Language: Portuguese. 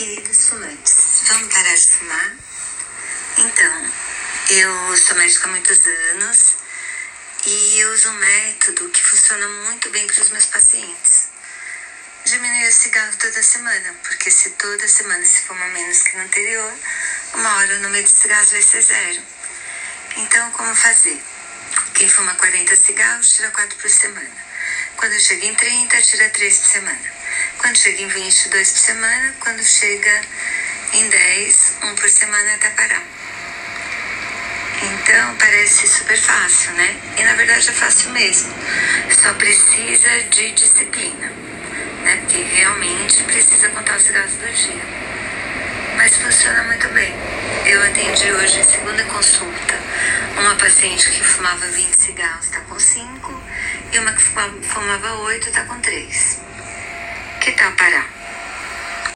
queridos fumantes, vamos parar de fumar? Então, eu sou médica há muitos anos e uso um método que funciona muito bem para os meus pacientes. Diminuir o cigarro toda semana, porque se toda semana se fuma menos que no anterior, uma hora o número de cigarros vai ser zero. Então, como fazer? Quem fuma 40 cigarros, tira 4 por semana. Quando chega em 30, tira 3 por semana. Quando chega em 20, 2 por semana. Quando chega em 10, 1 por semana até parar. Então parece super fácil, né? E na verdade é fácil mesmo. Só precisa de disciplina, né? Porque realmente precisa contar os cigarros do dia. Mas funciona muito bem. Eu atendi hoje em segunda consulta uma paciente que fumava 20 cigarros está com 5 e uma que fumava 8 está com 3. Que tal parar?